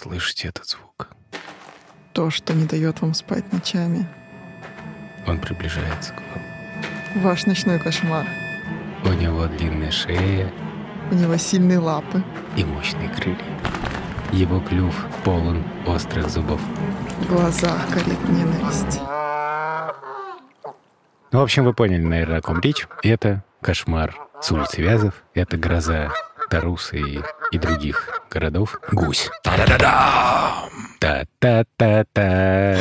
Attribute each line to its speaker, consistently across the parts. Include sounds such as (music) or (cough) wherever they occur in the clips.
Speaker 1: Слышите этот звук?
Speaker 2: То, что не дает вам спать ночами.
Speaker 1: Он приближается к вам.
Speaker 2: Ваш ночной кошмар.
Speaker 1: У него длинная шея
Speaker 2: У него сильные лапы.
Speaker 1: и мощные крылья. Его клюв полон острых зубов.
Speaker 2: В глазах горит ненависть.
Speaker 1: Ну, в общем, вы поняли, наверное, о ком речь. Это кошмар с улицы Вязов. Это гроза Тарусы и, и других городов. Гусь. Та-да-да-дам! Та-та-та-та.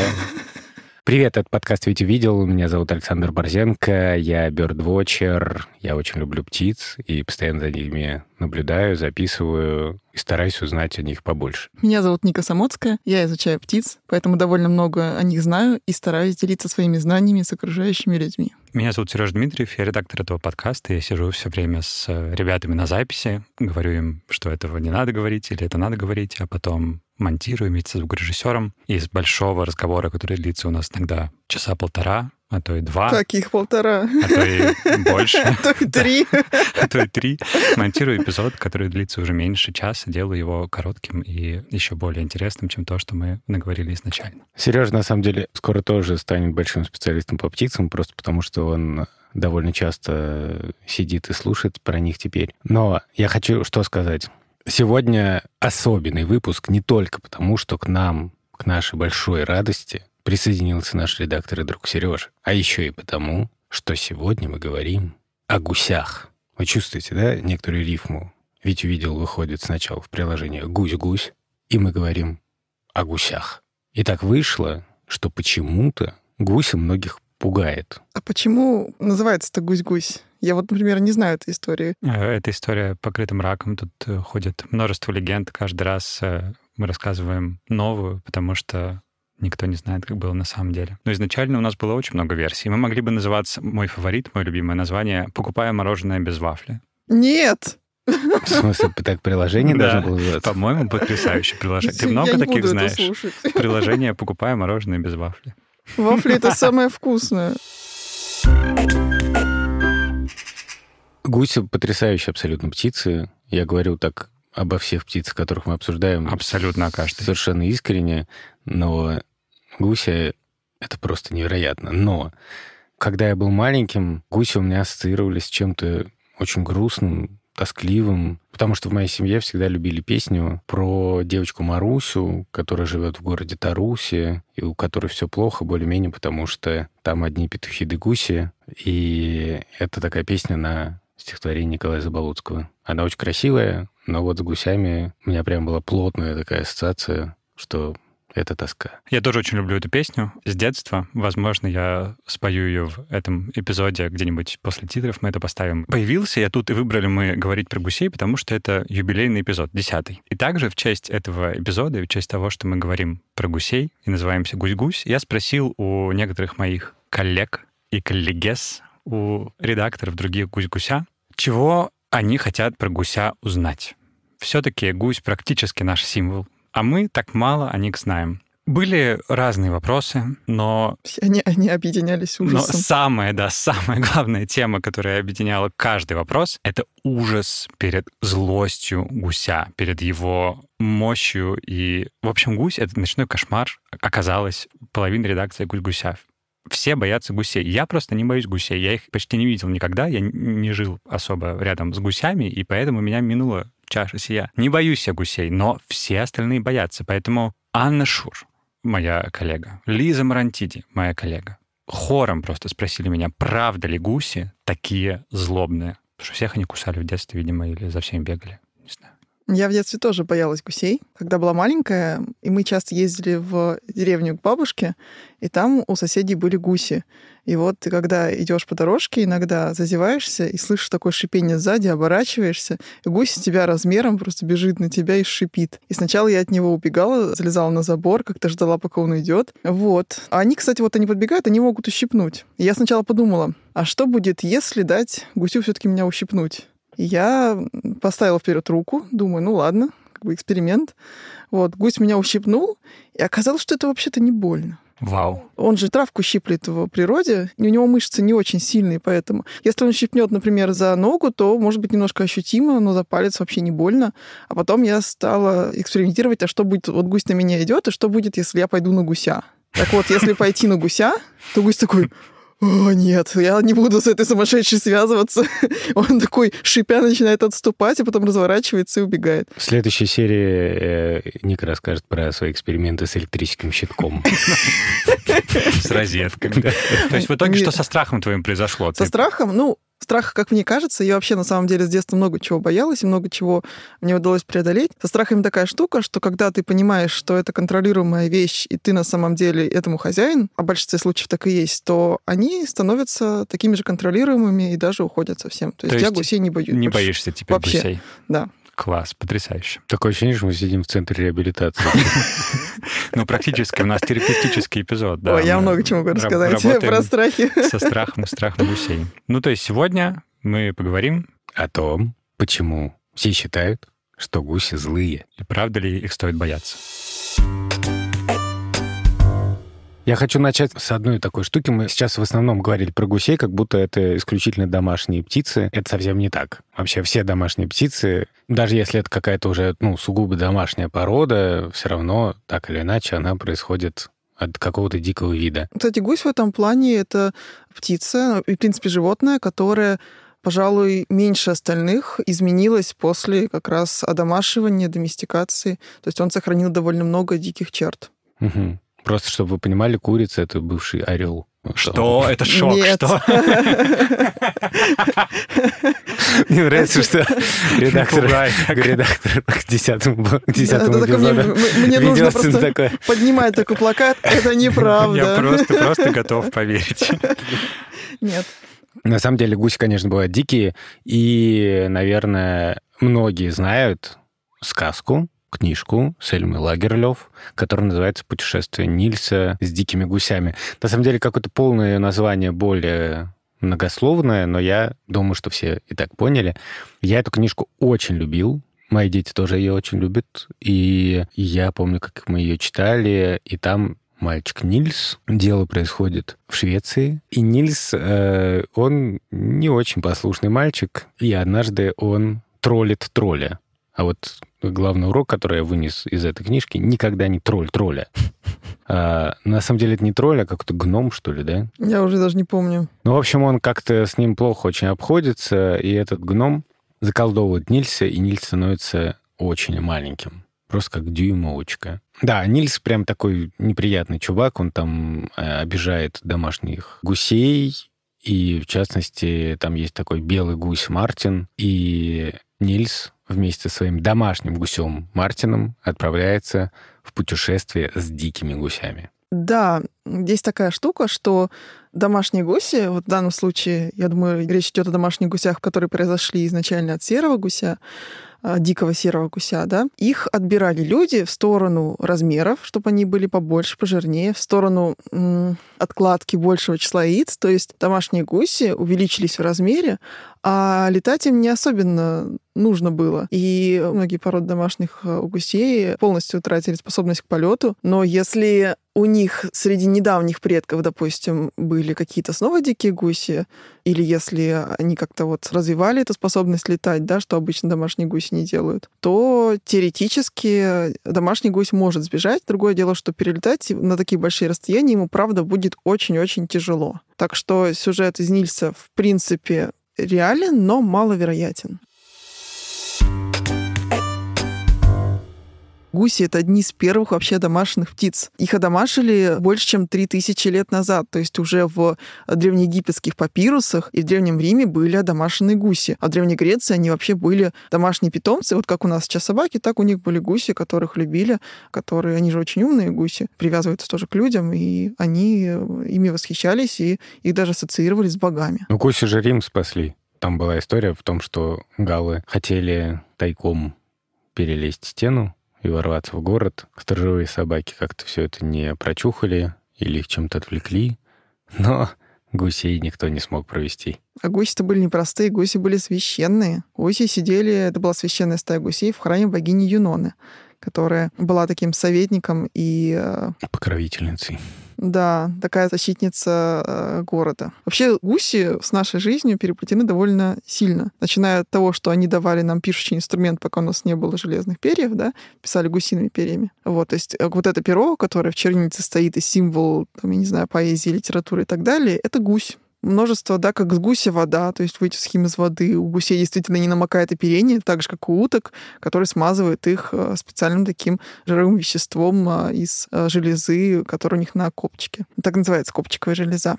Speaker 1: Привет, это подкаст «Ведь увидел». Меня зовут Александр Борзенко, я бёрдвотчер, я очень люблю птиц и постоянно за ними наблюдаю, записываю и стараюсь узнать о них побольше.
Speaker 2: Меня зовут Ника Самоцкая, я изучаю птиц, поэтому довольно много о них знаю и стараюсь делиться своими знаниями с окружающими людьми.
Speaker 3: Меня зовут Сереж Дмитриев, я редактор этого подкаста. Я сижу все время с э, ребятами на записи, говорю им, что этого не надо говорить или это надо говорить, а потом монтирую вместе с звукорежиссером. Из большого разговора, который длится у нас иногда часа полтора, а то и два,
Speaker 2: Таких полтора,
Speaker 3: а то и больше, (laughs)
Speaker 2: а то и три. (laughs)
Speaker 3: а то и три. Монтирую эпизод, который длится уже меньше часа, делаю его коротким и еще более интересным, чем то, что мы наговорили изначально.
Speaker 1: Сережа, на самом деле, скоро тоже станет большим специалистом по птицам, просто потому что он довольно часто сидит и слушает про них теперь. Но я хочу что сказать. Сегодня особенный выпуск не только потому, что к нам, к нашей большой радости, присоединился наш редактор и друг Сережа, а еще и потому, что сегодня мы говорим о гусях. Вы чувствуете, да, некоторую рифму? Ведь увидел, выходит сначала в приложение «гусь-гусь», и мы говорим о гусях. И так вышло, что почему-то гуся многих пугает.
Speaker 2: А почему называется-то гусь-гусь? Я вот, например, не знаю этой истории.
Speaker 3: Э, Эта история покрыта мраком. Тут э, ходит множество легенд. Каждый раз э, мы рассказываем новую, потому что никто не знает, как было на самом деле. Но изначально у нас было очень много версий. Мы могли бы называться, мой фаворит, мое любимое название, «Покупая мороженое без вафли».
Speaker 2: Нет!
Speaker 1: В смысле, так приложение
Speaker 3: Да.
Speaker 1: должно было называться?
Speaker 3: По-моему, потрясающее приложение. Ты
Speaker 2: Я
Speaker 3: много
Speaker 2: не
Speaker 3: таких знаешь? (laughs) Приложение «Покупая мороженое без вафли».
Speaker 2: Вафли — это самое вкусное.
Speaker 1: Гуси — потрясающие абсолютно птицы. Я говорю так обо всех птицах, которых мы обсуждаем.
Speaker 3: Абсолютно о каждой.
Speaker 1: Совершенно искренне. Но гуси — это просто невероятно. Но когда я был маленьким, гуси у меня ассоциировались с чем-то очень грустным, тоскливым, потому что в моей семье всегда любили песню про девочку Марусю, которая живет в городе Тарусе, и у которой все плохо более-менее, потому что там одни петухи да гуси, и это такая песня на стихотворение Николая Заболоцкого. Она очень красивая, но вот с гусями у меня прям была плотная такая ассоциация, что это тоска.
Speaker 3: Я тоже очень люблю эту песню с детства. Возможно, я спою ее в этом эпизоде где-нибудь после титров. Мы это поставим. Появился я тут, и выбрали мы говорить про гусей, потому что это юбилейный эпизод, десятый. И также в честь этого эпизода, в честь того, что мы говорим про гусей и называемся «Гусь-гусь», я спросил у некоторых моих коллег и коллегес, у редакторов других «Гусь-гуся», чего они хотят про гуся узнать. Все-таки гусь практически наш символ, а мы так мало о них знаем. Были разные вопросы, но,
Speaker 2: Все Они, они объединялись
Speaker 3: но
Speaker 2: ужасом.
Speaker 3: самая, да, самая главная тема, которая объединяла каждый вопрос, это ужас перед злостью гуся, перед его мощью. И, в общем, гусь — это ночной кошмар, оказалось, половина редакции «Гусь-гуся». Все боятся гусей. Я просто не боюсь гусей. Я их почти не видел никогда. Я не жил особо рядом с гусями, и поэтому меня минула чаша сия. Не боюсь я гусей, но все остальные боятся. Поэтому Анна Шур, моя коллега, Лиза Марантиди, моя коллега, хором просто спросили меня, правда ли гуси такие злобные? Потому что всех они кусали в детстве, видимо, или за всеми бегали. Не знаю.
Speaker 2: Я в детстве тоже боялась гусей. Когда была маленькая, и мы часто ездили в деревню к бабушке, и там у соседей были гуси. И вот ты, когда идешь по дорожке, иногда зазеваешься и слышишь такое шипение сзади, оборачиваешься, и гусь с тебя размером просто бежит на тебя и шипит. И сначала я от него убегала, залезала на забор, как-то ждала, пока он уйдет. Вот. А они, кстати, вот они подбегают, они могут ущипнуть. И я сначала подумала, а что будет, если дать гусю все-таки меня ущипнуть? Я поставила вперед руку, думаю, ну ладно, как бы эксперимент. Вот, гусь меня ущипнул, и оказалось, что это вообще-то не больно.
Speaker 3: Вау.
Speaker 2: Он же травку щиплет в природе, и у него мышцы не очень сильные, поэтому если он щипнет, например, за ногу, то может быть немножко ощутимо, но за палец вообще не больно. А потом я стала экспериментировать, а что будет, вот гусь на меня идет, и что будет, если я пойду на гуся. Так вот, если пойти на гуся, то гусь такой, о, нет, я не буду с этой сумасшедшей связываться. (laughs) Он такой, шипя, начинает отступать, а потом разворачивается и убегает.
Speaker 1: В следующей серии э, Ник расскажет про свои эксперименты с электрическим щитком. (laughs)
Speaker 3: С розетками. То есть в итоге что со страхом твоим произошло?
Speaker 2: Со страхом? Ну, Страх, как мне кажется, я вообще на самом деле с детства много чего боялась и много чего мне удалось преодолеть. Со страхами такая штука, что когда ты понимаешь, что это контролируемая вещь, и ты на самом деле этому хозяин, а в большинстве случаев так и есть, то они становятся такими же контролируемыми и даже уходят совсем. То, то есть, я гусей не боюсь.
Speaker 3: Не больше. боишься теперь
Speaker 2: вообще.
Speaker 3: гусей?
Speaker 2: Да.
Speaker 3: Класс, потрясающе.
Speaker 1: Такое ощущение, что мы сидим в центре реабилитации. (laughs)
Speaker 3: Ну, практически, у нас терапевтический эпизод, да.
Speaker 2: Ой, я много чего могу рассказать про страхи.
Speaker 3: Со страхом, страхом гусей. Ну, то есть сегодня мы поговорим
Speaker 1: о том, почему все считают, что гуси злые.
Speaker 3: И правда ли их стоит бояться.
Speaker 1: Я хочу начать с одной такой штуки. Мы сейчас в основном говорили про гусей, как будто это исключительно домашние птицы. Это совсем не так. Вообще все домашние птицы, даже если это какая-то уже ну, сугубо домашняя порода, все равно так или иначе она происходит от какого-то дикого вида.
Speaker 2: Кстати, гусь в этом плане это птица, и, в принципе, животное, которое пожалуй, меньше остальных изменилось после как раз одомашивания, доместикации. То есть он сохранил довольно много диких черт.
Speaker 1: Угу. Просто, чтобы вы понимали, курица — это бывший орел.
Speaker 3: Что? Это шок,
Speaker 2: Нет.
Speaker 3: что? (laughs)
Speaker 1: Мне нравится, что редактор, редактор к десятому, к десятому эпизоду
Speaker 2: Мне нужно просто поднимать такой плакат. Это неправда.
Speaker 3: Я просто, просто готов поверить.
Speaker 2: Нет.
Speaker 1: На самом деле гуси, конечно, бывают дикие, и, наверное, многие знают сказку книжку Сельмы Лагерлёв, которая называется «Путешествие Нильса с дикими гусями». На самом деле, какое-то полное название более многословное, но я думаю, что все и так поняли. Я эту книжку очень любил, Мои дети тоже ее очень любят. И я помню, как мы ее читали, и там мальчик Нильс. Дело происходит в Швеции. И Нильс, э, он не очень послушный мальчик, и однажды он троллит тролля. А вот главный урок, который я вынес из этой книжки, никогда не тролль тролля. (laughs) А, на самом деле это не тролль, а какой-то гном, что ли, да?
Speaker 2: Я уже даже не помню.
Speaker 1: Ну, в общем, он как-то с ним плохо очень обходится, и этот гном заколдовывает Нильса, и Нильс становится очень маленьким. Просто как дюймовочка. Да, Нильс прям такой неприятный чувак, он там э, обижает домашних гусей, и, в частности, там есть такой белый гусь Мартин, и Нильс вместе со своим домашним гусем Мартином отправляется в путешествие с дикими гусями.
Speaker 2: Да, есть такая штука, что домашние гуси, вот в данном случае, я думаю, речь идет о домашних гусях, которые произошли изначально от серого гуся, а, дикого серого гуся, да, их отбирали люди в сторону размеров, чтобы они были побольше, пожирнее, в сторону м- откладки большего числа яиц, то есть домашние гуси увеличились в размере, а летать им не особенно нужно было. И многие породы домашних э, гусей полностью утратили способность к полету. Но если у них среди недавних предков, допустим, были какие-то снова дикие гуси, или если они как-то вот развивали эту способность летать, да, что обычно домашние гуси не делают, то теоретически домашний гусь может сбежать. Другое дело, что перелетать на такие большие расстояния ему, правда, будет очень-очень тяжело. Так что сюжет из Нильса, в принципе, реален, но маловероятен. Гуси — это одни из первых вообще домашних птиц. Их одомашили больше, чем 3000 лет назад. То есть уже в древнеегипетских папирусах и в Древнем Риме были одомашенные гуси. А в Древней Греции они вообще были домашние питомцы. Вот как у нас сейчас собаки, так у них были гуси, которых любили, которые, они же очень умные гуси, привязываются тоже к людям, и они ими восхищались, и их даже ассоциировали с богами.
Speaker 1: Ну, гуси же Рим спасли. Там была история в том, что галлы хотели тайком перелезть стену и ворваться в город. Сторожевые собаки как-то все это не прочухали или их чем-то отвлекли, но гусей никто не смог провести.
Speaker 2: А гуси-то были непростые, гуси были священные. Гуси сидели, это была священная стая гусей в храме богини Юноны. Которая была таким советником и... э,
Speaker 1: Покровительницей.
Speaker 2: Да, такая защитница э, города. Вообще гуси с нашей жизнью переплетены довольно сильно. Начиная от того, что они давали нам пишущий инструмент, пока у нас не было железных перьев, да, писали гусиными перьями. Вот, то есть э, вот это перо, которое в чернице стоит и символ, там, я не знаю, поэзии, литературы и так далее, это гусь. Множество, да, как с гуся вода, то есть выйти схем из воды. У гусей действительно не намокает оперение, так же, как у уток, который смазывает их э, специальным таким жировым веществом а, из э, железы, которая у них на копчике. Так называется копчиковая железа.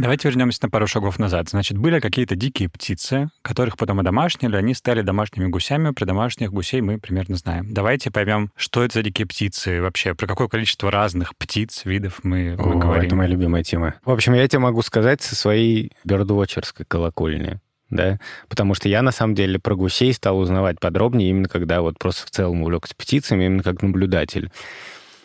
Speaker 3: Давайте вернемся на пару шагов назад. Значит, были какие-то дикие птицы, которых потом одомашнили, они стали домашними гусями. Про домашних гусей мы примерно знаем. Давайте поймем, что это за дикие птицы вообще, про какое количество разных птиц, видов мы, мы
Speaker 1: О,
Speaker 3: говорим.
Speaker 1: это моя любимая тема. В общем, я тебе могу сказать со своей бердвотчерской колокольни. Да, потому что я на самом деле про гусей стал узнавать подробнее именно когда вот просто в целом увлекся птицами, именно как наблюдатель.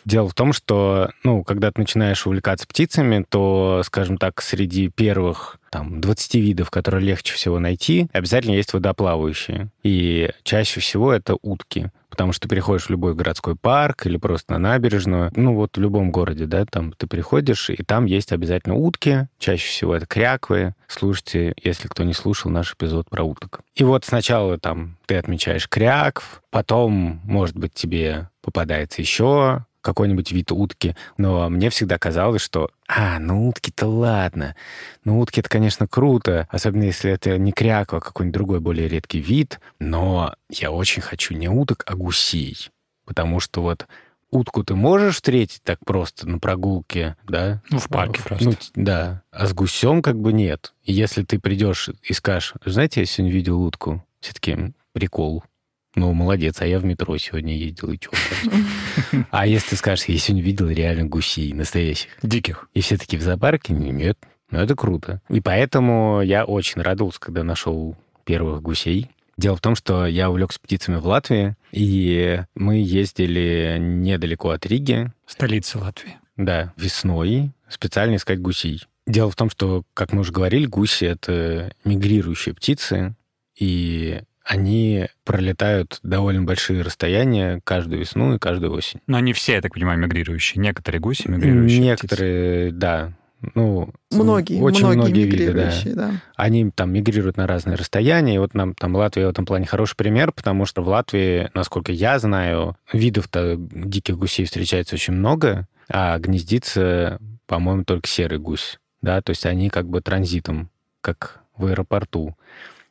Speaker 1: Дело в том, что, ну, когда ты начинаешь увлекаться птицами, то, скажем так, среди первых там 20 видов, которые легче всего найти, обязательно есть водоплавающие. И чаще всего это утки. Потому что ты приходишь в любой городской парк или просто на набережную, ну вот в любом городе, да, там ты приходишь, и там есть обязательно утки, чаще всего это кряквы. Слушайте, если кто не слушал наш эпизод про уток. И вот сначала там ты отмечаешь крякв, потом, может быть, тебе попадается еще какой-нибудь вид утки. Но мне всегда казалось, что, а, ну утки-то ладно. Ну утки это, конечно, круто, особенно если это не кряква, а какой-нибудь другой более редкий вид. Но я очень хочу не уток, а гусей. Потому что вот утку ты можешь встретить так просто на прогулке, да?
Speaker 3: Ну, в парке просто.
Speaker 1: Ну, да. А с гусем как бы нет. И если ты придешь и скажешь, знаете, я сегодня видел утку, все таки прикол. Ну, молодец, а я в метро сегодня ездил, и чё? А если ты скажешь, я сегодня видел реально гусей настоящих,
Speaker 3: Диких.
Speaker 1: и все таки в зоопарке, нет, ну это круто. И поэтому я очень радовался, когда нашел первых гусей. Дело в том, что я увлекся птицами в Латвии, и мы ездили недалеко от Риги,
Speaker 3: Столица Латвии.
Speaker 1: да, весной специально искать гусей. Дело в том, что, как мы уже говорили, гуси — это мигрирующие птицы, и они пролетают довольно большие расстояния каждую весну и каждую осень.
Speaker 3: Но они все, я так понимаю, мигрирующие. Некоторые гуси мигрирующие.
Speaker 1: Некоторые, да. Ну,
Speaker 2: Многие,
Speaker 1: очень
Speaker 2: многие,
Speaker 1: многие виды, да.
Speaker 2: мигрирующие, да.
Speaker 1: Они там мигрируют на разные расстояния. И вот нам там Латвия в этом плане хороший пример, потому что в Латвии, насколько я знаю, видов-то диких гусей встречается очень много, а гнездится, по-моему, только серый гусь. Да, то есть они как бы транзитом, как в аэропорту.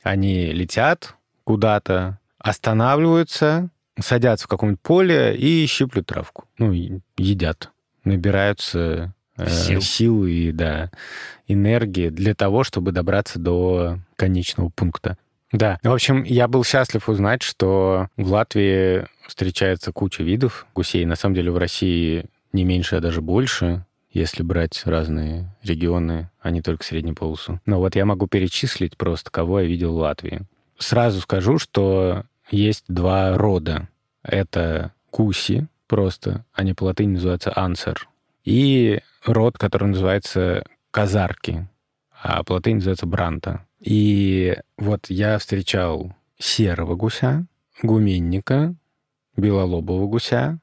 Speaker 1: Они летят куда-то, останавливаются, садятся в каком-нибудь поле и щиплют травку. Ну, едят. Набираются э,
Speaker 3: Сил.
Speaker 1: сил и, да, энергии для того, чтобы добраться до конечного пункта. Да. В общем, я был счастлив узнать, что в Латвии встречается куча видов гусей. На самом деле в России не меньше, а даже больше, если брать разные регионы, а не только среднюю полосу. Но вот я могу перечислить просто, кого я видел в Латвии. Сразу скажу, что есть два рода. Это куси, просто, они по латыни называются ансер, и род, который называется казарки, а по латыни называется бранта. И вот я встречал серого гуся, гуменника, белолобого гуся,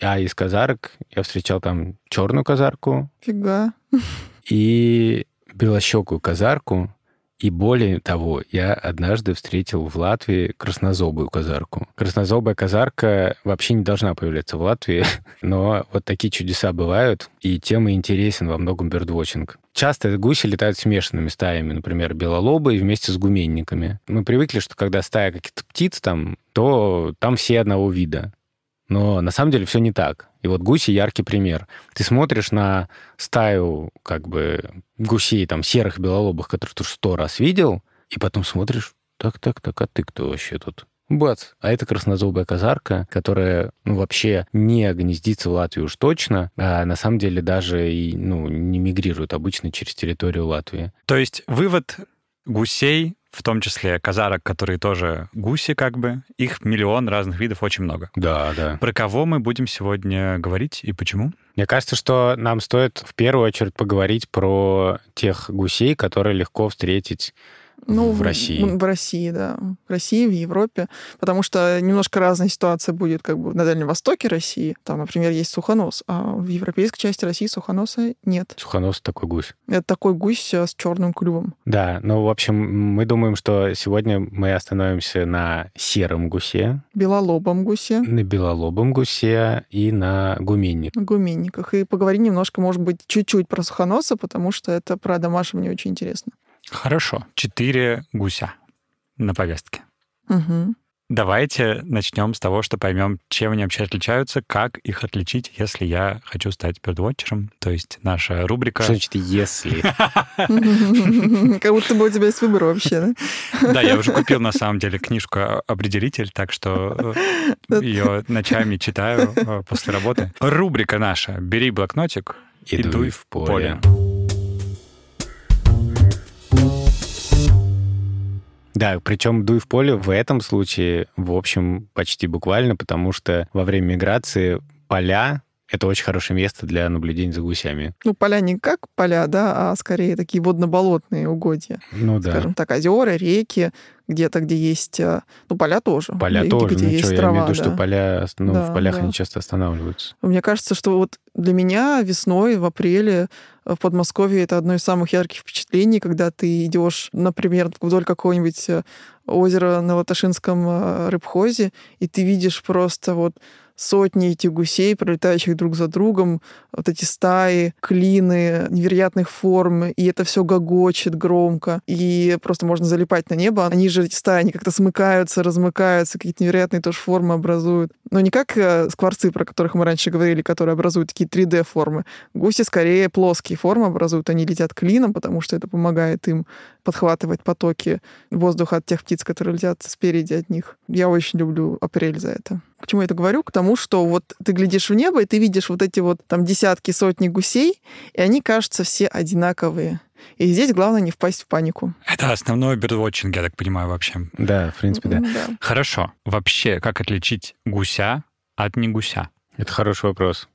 Speaker 1: а из казарок я встречал там черную казарку
Speaker 2: Фига. (laughs)
Speaker 1: и белощекую казарку. И более того, я однажды встретил в Латвии краснозобую казарку. Краснозобая казарка вообще не должна появляться в Латвии, (laughs) но вот такие чудеса бывают, и тем интересен во многом бердвотчинг. Часто гуси летают смешанными стаями, например, белолобые вместе с гуменниками. Мы привыкли, что когда стая каких-то птиц там, то там все одного вида. Но на самом деле все не так. И вот гуси яркий пример. Ты смотришь на стаю как бы гусей, там, серых белолобых, которых ты сто раз видел, и потом смотришь, так, так, так, а ты кто вообще тут? Бац! А это краснозобая казарка, которая, ну, вообще не гнездится в Латвии уж точно, а на самом деле даже и, ну, не мигрирует обычно через территорию Латвии.
Speaker 3: То есть вывод гусей, в том числе казарок, которые тоже гуси как бы, их миллион разных видов, очень много.
Speaker 1: Да, да.
Speaker 3: Про кого мы будем сегодня говорить и почему?
Speaker 1: Мне кажется, что нам стоит в первую очередь поговорить про тех гусей, которые легко встретить ну, в России.
Speaker 2: В России, да. В России, в Европе. Потому что немножко разная ситуация будет как бы на Дальнем Востоке России. Там, например, есть сухонос, а в европейской части России сухоноса нет.
Speaker 1: Сухонос такой гусь.
Speaker 2: Это такой гусь э, с черным клювом.
Speaker 1: Да, ну, в общем, мы думаем, что сегодня мы остановимся на сером гусе.
Speaker 2: Белолобом гусе.
Speaker 1: На белолобом гусе и на гуменниках.
Speaker 2: На гуменниках. И поговорим немножко, может быть, чуть-чуть про сухоноса, потому что это про домашнего очень интересно.
Speaker 3: Хорошо. Четыре гуся на повестке.
Speaker 2: Угу.
Speaker 3: Давайте начнем с того, что поймем, чем они вообще отличаются, как их отличить, если я хочу стать бердвотчером. То есть наша рубрика...
Speaker 1: Что значит «если»? (laughs)
Speaker 2: Как будто бы у тебя есть выбор вообще,
Speaker 3: да? (laughs) Да, я уже купил, на самом деле, книжку «Определитель», так что э, ее ночами читаю э, после работы. Рубрика наша «Бери блокнотик и дуй в поле».
Speaker 1: Да, причем дуй в поле в этом случае, в общем, почти буквально, потому что во время миграции поля это очень хорошее место для наблюдения за гусями.
Speaker 2: Ну, поля не как поля, да, а скорее такие водно-болотные угодья.
Speaker 1: Ну да.
Speaker 2: Скажем так, озера, реки, где-то, где есть... Э, ну, поля тоже.
Speaker 1: Поля
Speaker 2: реки,
Speaker 1: тоже.
Speaker 2: Где
Speaker 1: ну,
Speaker 2: есть
Speaker 1: что,
Speaker 2: трава,
Speaker 1: я имею в виду,
Speaker 2: да.
Speaker 1: что поля, ну,
Speaker 2: Да,
Speaker 1: в полях
Speaker 2: да.
Speaker 1: они часто останавливаются.
Speaker 2: Мне кажется, что вот для меня весной, в апреле в Подмосковье это одно из самых ярких впечатлений, когда ты идешь, например, вдоль какого-нибудь э, озера на Латышинском э, рыбхозе, и ты видишь просто вот сотни этих гусей, пролетающих друг за другом, вот эти стаи, клины невероятных форм, и это все гогочет громко, и просто можно залипать на небо. Они же, эти стаи, они как-то смыкаются, размыкаются, какие-то невероятные тоже формы образуют. Но не как э, скворцы, про которых мы раньше говорили, которые образуют такие 3D-формы. Гуси скорее плоские формы образуют, они летят клином, потому что это помогает им подхватывать потоки воздуха от тех птиц, которые летят спереди от них. Я очень люблю апрель за это. К чему я это говорю? К тому, что вот ты глядишь в небо, и ты видишь вот эти вот там десятки, сотни гусей, и они кажутся все одинаковые. И здесь главное не впасть в панику.
Speaker 3: Это основной бердвотчинг, я так понимаю, вообще.
Speaker 1: Да, в принципе, да.
Speaker 2: Да.
Speaker 3: Хорошо. Вообще, как отличить гуся от не гуся?
Speaker 1: Это хороший вопрос.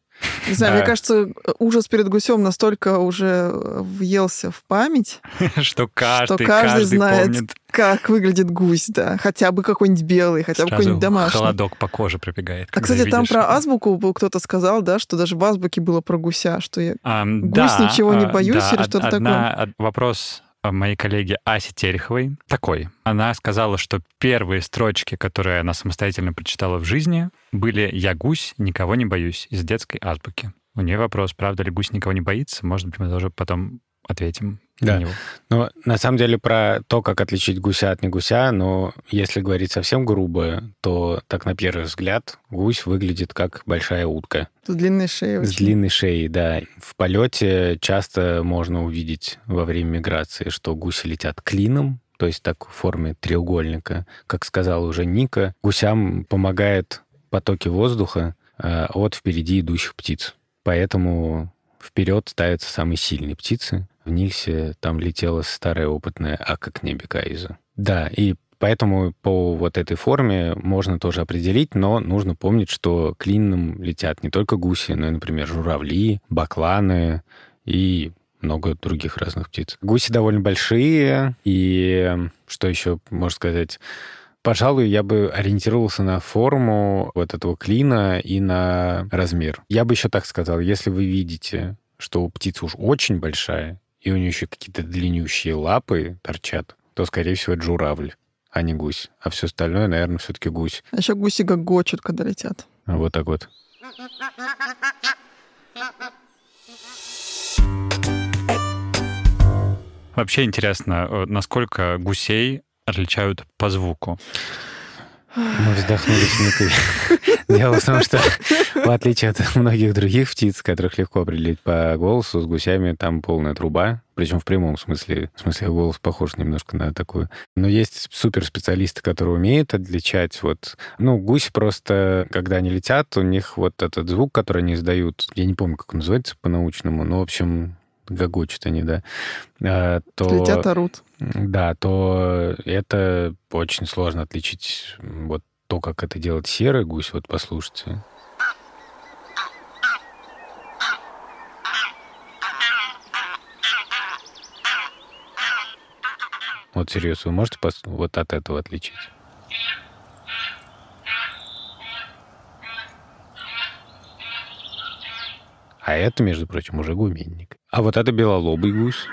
Speaker 2: Не знаю,
Speaker 1: Да.
Speaker 2: мне кажется, ужас перед гусем настолько уже въелся в память, (laughs)
Speaker 3: Что каждый,
Speaker 2: что каждый, знает,
Speaker 3: помнит.
Speaker 2: как выглядит гусь, да. Хотя бы какой-нибудь белый, хотя бы
Speaker 3: Сразу
Speaker 2: какой-нибудь домашний.
Speaker 3: холодок по коже пробегает.
Speaker 2: А, кстати, там про азбуку кто-то сказал, да, что даже в азбуке было про гуся, что я...
Speaker 3: Ам,
Speaker 2: Гусь,
Speaker 3: да,
Speaker 2: ничего не
Speaker 3: а,
Speaker 2: боюсь
Speaker 3: да,
Speaker 2: или что-то
Speaker 3: одна- од- Вопрос а, моей коллеги Аси Тереховой такой. Она сказала, что первые строчки, которые она самостоятельно прочитала в жизни, были «Я гусь, никого не боюсь» из детской азбуки. У нее вопрос, правда ли гусь никого не боится? Может быть, мы тоже потом ответим
Speaker 1: Да.
Speaker 3: на него.
Speaker 1: Но на самом деле про то, как отличить гуся от не гуся, но если говорить совсем грубо, то так на первый взгляд гусь выглядит как большая утка.
Speaker 2: С длинной шеей
Speaker 1: С
Speaker 2: очень.
Speaker 1: длинной шеей, да. В полете часто можно увидеть во время миграции, что гуси летят клином, то есть так в форме треугольника. Как сказала уже Ника, гусям помогает потоки воздуха э, от впереди идущих птиц. Поэтому вперед ставятся самые сильные птицы. В Нильсе там летела старая опытная Ака Кнебекайза. Да, и поэтому по вот этой форме можно тоже определить, но нужно помнить, что клином летят не только гуси, но и, например, журавли, бакланы и много других разных птиц. Гуси довольно большие, и э, что еще можно сказать? Пожалуй, я бы ориентировался на форму вот этого клина и на размер. Я бы еще так сказал, если вы видите, что у птицы уж очень большая, и у нее еще какие-то длиннющие лапы торчат, то, скорее всего, это журавль, а не гусь. А все остальное, наверное, все-таки гусь.
Speaker 2: А еще гуси гогочут, когда летят.
Speaker 1: Вот так вот.
Speaker 3: Вообще интересно, э, насколько гусей отличают по звуку.
Speaker 1: Мы вздохнули с Никой. Дело в том, что в отличие от многих других птиц, которых легко определить по голосу, с гусями там полная труба, причем в прямом смысле. В смысле, голос похож немножко на такую. Но есть суперспециалисты, которые умеют отличать. Вот, ну, гуси просто, когда они летят, у них вот этот звук, который они издают, я не помню, как он называется по-научному, но, в общем, гогочут они, да, а, то...
Speaker 2: Летят, орут.
Speaker 1: Да, то это очень сложно отличить вот то, как это делает серый гусь. Вот послушайте. Вот серьезно, вы можете вот от этого отличить? А это, между прочим, уже гуменник. А вот это белолобый гусь.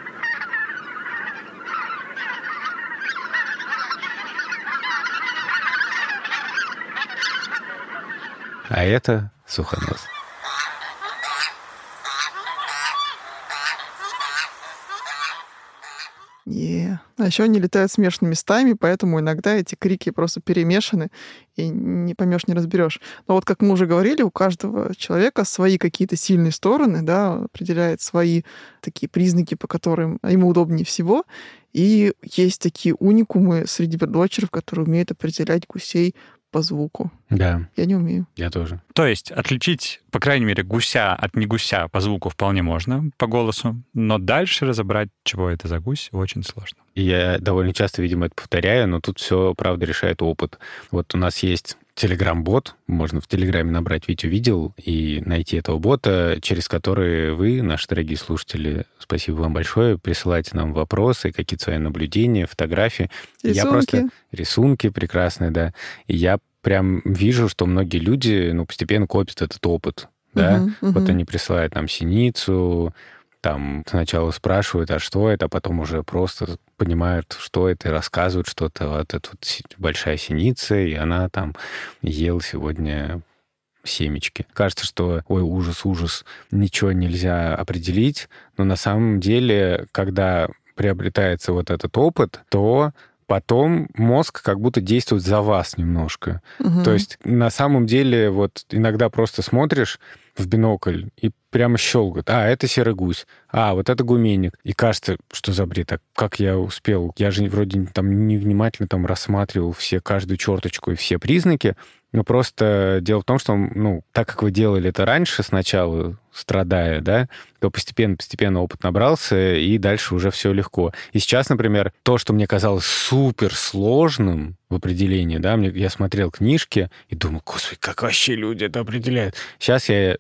Speaker 1: А это сухонос.
Speaker 2: А еще они летают смешанными местами, поэтому иногда эти крики просто перемешаны, и не поймешь, не разберешь. Но вот, как мы уже говорили, у каждого человека свои какие-то сильные стороны, да, определяет свои такие признаки, по которым ему удобнее всего. И есть такие уникумы среди бердвотчеров, которые умеют определять гусей по звуку.
Speaker 1: Да.
Speaker 2: Я не умею.
Speaker 1: Я тоже.
Speaker 3: То есть отличить, по крайней мере, гуся от не гуся по звуку вполне можно, по голосу, но дальше разобрать, чего это за гусь, очень сложно.
Speaker 1: Я довольно часто, видимо, это повторяю, но тут все, правда, решает опыт. Вот у нас есть Телеграм-бот. Можно в Телеграме набрать «Витю видел» и найти этого бота, через который вы, наши дорогие слушатели, спасибо вам большое, присылайте нам вопросы, какие-то свои наблюдения, фотографии.
Speaker 2: Рисунки.
Speaker 1: Я просто... Рисунки прекрасные, да. И я прям вижу, что многие люди, ну, постепенно копят этот опыт, да.
Speaker 2: Мгм,
Speaker 1: Вот они присылают нам синицу, там сначала спрашивают, а что это, а потом уже просто понимают, что это, и рассказывают что-то. Вот это вот большая синица, и она там ела сегодня семечки. Кажется, что, ой, ужас, ужас, ничего нельзя определить, но на самом деле, когда приобретается вот этот опыт, то потом мозг как будто действует за вас немножко.
Speaker 2: Мгм.
Speaker 1: То есть на самом деле вот иногда просто смотришь в бинокль и прямо щелкает. А, это серый гусь. А, вот это гуменник. И кажется, что за бред? А как я успел? Я же вроде там невнимательно там рассматривал все, каждую черточку и все признаки. Но просто дело в том, что, ну, так как вы делали это раньше сначала, страдая, да, то постепенно-постепенно опыт набрался, и дальше уже все легко. И сейчас, например, то, что мне казалось супер сложным в определении, да, мне, я смотрел книжки и думал, господи, как вообще люди это определяют. Сейчас я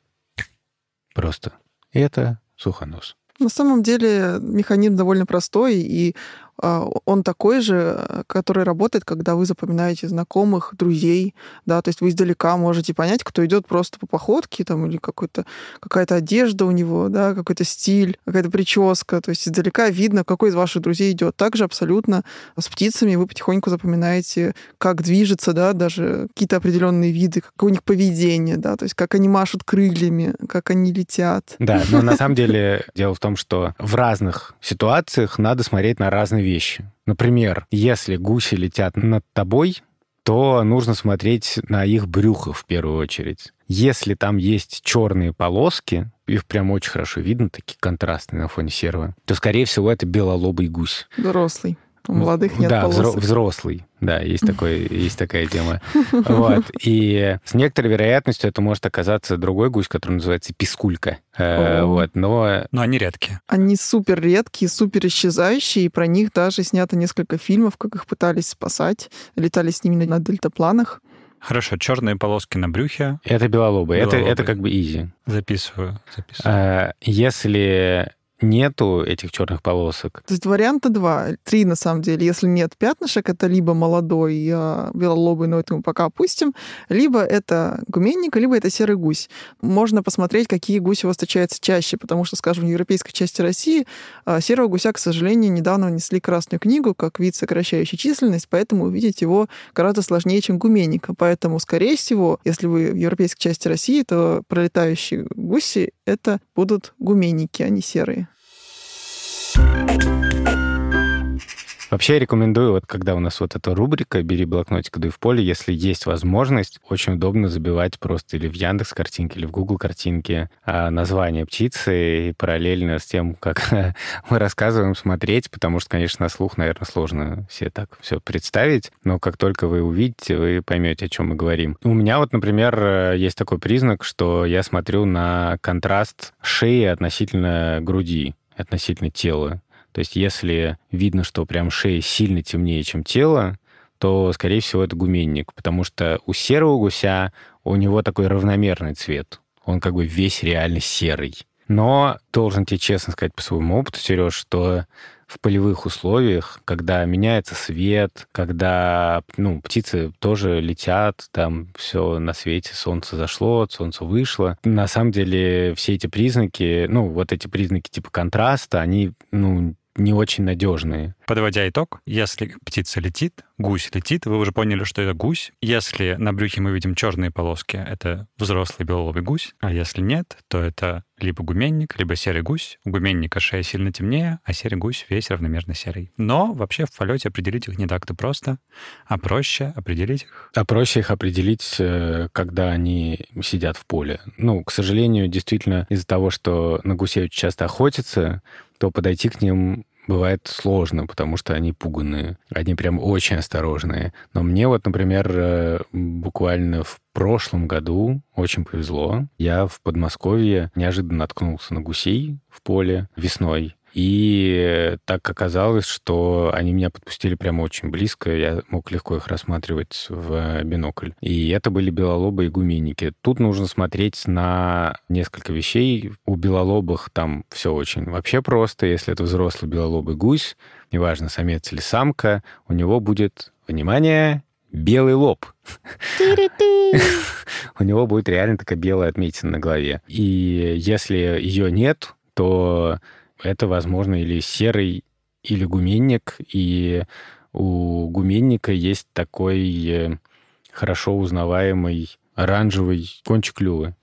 Speaker 1: просто... Это сухонос.
Speaker 2: На самом деле механизм довольно простой, и он такой же, а, который работает, когда вы запоминаете знакомых, друзей, да, то есть вы издалека можете понять, кто идет просто по походке, там, или какой-то, какая-то одежда у него, да, какой-то стиль, какая-то прическа, то есть издалека видно, какой из ваших друзей идет. Также абсолютно с птицами вы потихоньку запоминаете, как движется, да, даже какие-то определенные виды, какое у них поведение, да, то есть как они машут крыльями, как они летят.
Speaker 1: Да, но на (laughs) самом деле дело в том, что в разных ситуациях надо смотреть на разные вещи. Например, если гуси летят над тобой, то нужно смотреть на их брюхо в первую очередь. Если там есть черные полоски, их прям очень хорошо видно, такие контрастные на фоне серого, то, скорее всего, это белолобый гусь.
Speaker 2: Взрослый. У молодых нет
Speaker 1: да,
Speaker 2: полосок.
Speaker 1: взрослый. Да, есть, (laughs) такой, есть такая тема. Вот. И с некоторой вероятностью это может оказаться другой гусь, который называется пискулька. Э. Вот. Но
Speaker 3: Но они редкие.
Speaker 2: Они супер редкие, супер исчезающие, и про них даже снято несколько фильмов, как их пытались спасать. Летали с ними на дельтапланах.
Speaker 3: Хорошо, черные полоски на брюхе.
Speaker 1: это белолобый. Это,
Speaker 3: Белолобый.
Speaker 1: это как бы изи.
Speaker 3: Записываю, записываю.
Speaker 1: А, Если нету этих черных полосок,
Speaker 2: То есть варианта два. Три, на самом деле. Если нет пятнышек, это либо молодой а, белолобый, но это мы пока опустим, либо это гуменник, либо это серый гусь. Можно посмотреть, какие гуси у вас встречаются чаще, потому что, скажем, в европейской части России а, серого гуся, к сожалению, недавно внесли красную книгу как вид, сокращающий численность, поэтому увидеть его гораздо сложнее, чем гуменника. Поэтому, скорее всего, если вы в европейской части России, то пролетающие гуси — это будут гуменники, а не серые.
Speaker 1: Вообще я рекомендую, вот когда у нас вот эта рубрика «Бери блокнотик, дуй в поле», если есть возможность, очень удобно забивать просто или в Яндекс картинке, или в Google картинке а, название птицы и параллельно с тем, как (laughs) мы рассказываем, смотреть, потому что, конечно, на слух, наверное, сложно все так все представить, но как только вы увидите, вы поймете, о чем мы говорим. У меня вот, например, э, есть такой признак, что я смотрю на контраст шеи относительно груди, относительно тела. То есть если видно, что прям шея сильно темнее, чем тело, то, скорее всего, это гуменник, потому что у серого гуся у него такой равномерный цвет. Он как бы весь реально серый. Но должен тебе честно сказать по своему опыту, Сереж, что в полевых условиях, когда меняется свет, когда ну, птицы тоже летят, там все на свете, солнце зашло, солнце вышло. На самом деле все эти признаки, ну, вот эти признаки типа контраста, они, ну, не очень надежные.
Speaker 3: Подводя итог, если птица летит, гусь летит, вы уже поняли, что это гусь. Если на брюхе мы видим черные полоски, это взрослый беловый гусь, а если нет, то это либо гуменник, либо серый гусь. У гуменника шея сильно темнее, а серый гусь весь равномерно серый. Но вообще в полете определить их не так-то просто, а проще определить их.
Speaker 1: А проще их определить, э, когда они сидят в поле. Ну, к сожалению, действительно, из-за того, что на гусей часто охотятся, то подойти к ним бывает сложно, потому что они пуганные. Они прям очень осторожные. Но мне вот, например, э, буквально в прошлом году очень повезло. Я в Подмосковье неожиданно наткнулся на гусей в поле весной. И так оказалось, что они меня подпустили прямо очень близко, я мог легко их рассматривать в бинокль. И это были белолобые гуменники. Тут нужно смотреть на несколько вещей. У белолобых там все очень вообще просто. Если это взрослый белолобый гусь, неважно, самец или самка, у него будет, внимание, белый лоб. (laughs) У него будет реально такая белая отметина на голове. И если ее нет, то это, возможно, или серый, или гуменник, и у гуменника есть такой э, хорошо узнаваемый оранжевый кончик клюва.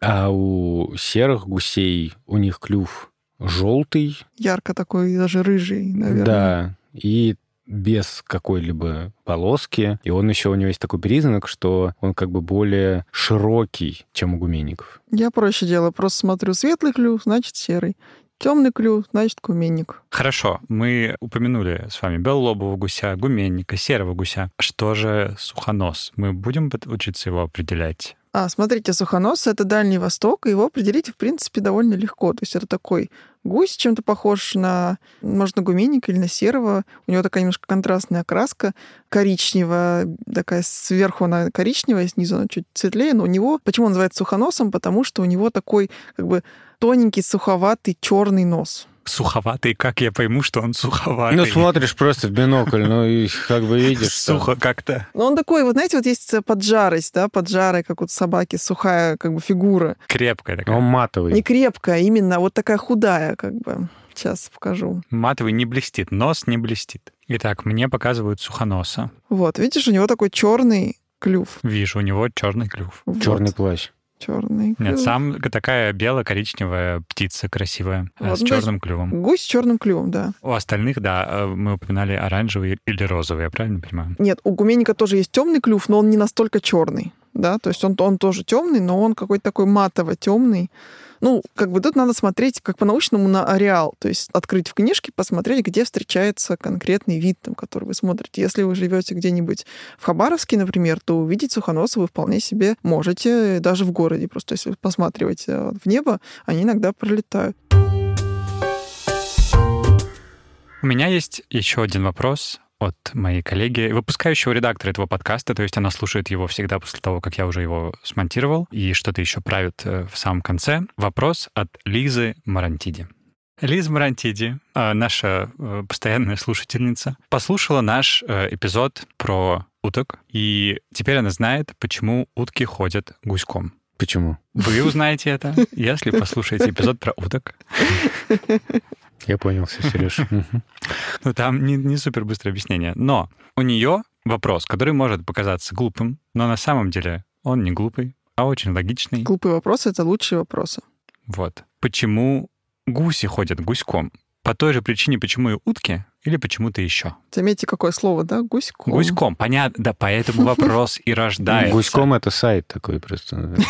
Speaker 1: А у серых гусей у них клюв желтый.
Speaker 2: Ярко такой, даже рыжий, наверное.
Speaker 1: Да, и без какой-либо полоски. И он еще, у него есть такой признак, что он как бы более широкий, чем у гуменников.
Speaker 2: Я проще делаю, просто смотрю светлый клюв, значит серый. Темный клюв, значит, гуменник.
Speaker 3: Хорошо, мы упомянули с вами белолобового гуся, гуменника, серого гуся. Что же сухонос? Мы будем учиться его определять?
Speaker 2: А, смотрите, сухонос — это Дальний Восток, и его определить, в принципе, довольно легко. То есть это такой гусь, чем-то похож на, может, на гуменника или на серого. У него такая немножко контрастная окраска, коричневая, такая сверху она коричневая, снизу она чуть светлее, но у него... Почему он называется сухоносом? Потому что у него такой, как бы, тоненький, суховатый черный нос
Speaker 3: суховатый, как я пойму, что он суховатый?
Speaker 1: Ну, смотришь просто в бинокль, ну, и как бы видишь.
Speaker 3: Сухо как-то.
Speaker 2: Ну, он такой, вот знаете, вот есть поджарость, да, поджарая, как у собаки, сухая как бы фигура.
Speaker 3: Крепкая такая.
Speaker 1: Он матовый.
Speaker 2: Не крепкая, именно вот такая худая, как бы. Сейчас покажу.
Speaker 3: Матовый не блестит, нос не блестит. Итак, мне показывают сухоноса.
Speaker 2: Вот, видишь, у него такой черный клюв.
Speaker 3: Вижу, у него черный клюв.
Speaker 1: Вот. Черный плащ
Speaker 2: черный клюв.
Speaker 3: Нет, сам такая бело-коричневая птица красивая э, вот, с черным есть, клювом.
Speaker 2: Гусь с черным клювом, да.
Speaker 3: У остальных, да, э, мы упоминали оранжевый или розовый, я правильно понимаю?
Speaker 2: Нет, у гуменника тоже есть темный клюв, но он не настолько черный, да, то есть он, он тоже темный, но он какой-то такой матово-темный. Ну, как бы тут надо смотреть как по-научному на ареал, то есть открыть в книжке, посмотреть, где встречается конкретный вид, там, который вы смотрите. Если вы живете где-нибудь в Хабаровске, например, то увидеть сухоноса вы вполне себе можете даже в городе. Просто если посматривать э, в небо, они иногда пролетают.
Speaker 3: У меня есть еще один вопрос от моей коллеги, выпускающего редактора этого подкаста, то есть она слушает его всегда после того, как я уже его смонтировал, и что-то еще правит э, в самом конце. Вопрос от Лизы Марантиди. Лиза Марантиди, э, наша э, постоянная слушательница, послушала наш эпизод про уток, и теперь она знает, почему утки ходят гуськом.
Speaker 1: Почему?
Speaker 3: Вы узнаете это, (laughs) если послушаете эпизод про уток.
Speaker 1: Я понял, все, Сереж. (laughs)
Speaker 3: Ну, там не, не супер быстрое объяснение. Но у нее вопрос, который может показаться глупым, но на самом деле он не глупый, а очень логичный.
Speaker 2: Глупые вопросы — это лучшие вопросы.
Speaker 3: Вот. Почему гуси ходят гуськом? По той же причине, почему и утки, или почему-то еще?
Speaker 2: Заметьте, какое слово, да? Гуськом.
Speaker 3: Гуськом, понятно. Да, поэтому вопрос и (laughs) рождается.
Speaker 1: Гуськом — это сайт такой просто. (laughs)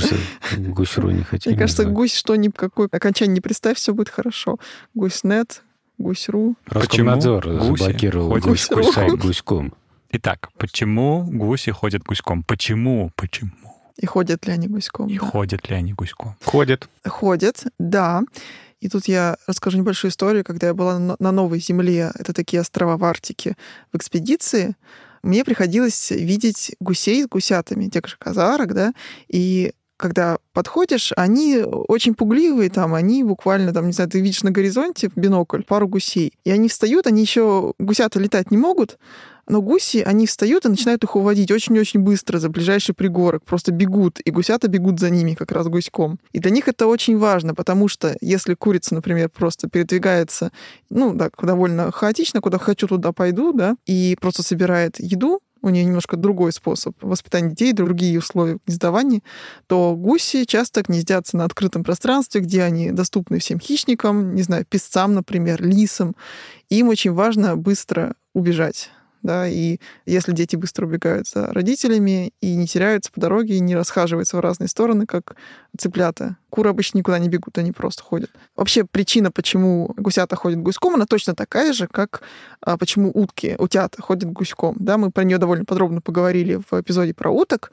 Speaker 1: Просто гусь.ру не хотели.
Speaker 2: Мне кажется, гусь что ни какой окончание не представь, все будет хорошо. Гусь.нет, гусь.ру.
Speaker 1: Роскомнадзор заблокировал гусь, гусь сайт (laughs) гуськом.
Speaker 3: Итак, почему гуси ходят гуськом? Почему? Почему?
Speaker 2: И ходят ли они гуськом?
Speaker 3: И да. ходят ли они гуськом?
Speaker 1: Ходят.
Speaker 2: Ходят, да. И тут я расскажу небольшую историю. Когда я была на Новой Земле, это такие острова в Арктике, в экспедиции, мне приходилось видеть гусей с гусятами, тех же казарок, да, и когда подходишь, они очень пугливые, там, они буквально, там, не знаю, ты видишь на горизонте в бинокль пару гусей, и они встают, они еще, гусята летать не могут, но гуси, они встают и начинают их уводить очень-очень быстро за ближайший пригорок, просто бегут, и гусята бегут за ними как раз гуськом. И для них это очень важно, потому что если курица, например, просто передвигается, ну, да, довольно хаотично, куда хочу, туда пойду, да, и просто собирает еду, у нее немножко другой способ воспитания детей, другие условия гнездования, то гуси часто гнездятся на открытом пространстве, где они доступны всем хищникам, не знаю, песцам, например, лисам. Им очень важно быстро убежать да, и если дети быстро убегают за родителями и не теряются по дороге, и не расхаживаются в разные стороны, как цыплята. Куры обычно никуда не бегут, они просто ходят. Вообще причина, почему гусята ходят гуськом, она точно такая же, как а, почему утки, утята ходят гуськом. Да, мы про нее довольно подробно поговорили в эпизоде про уток.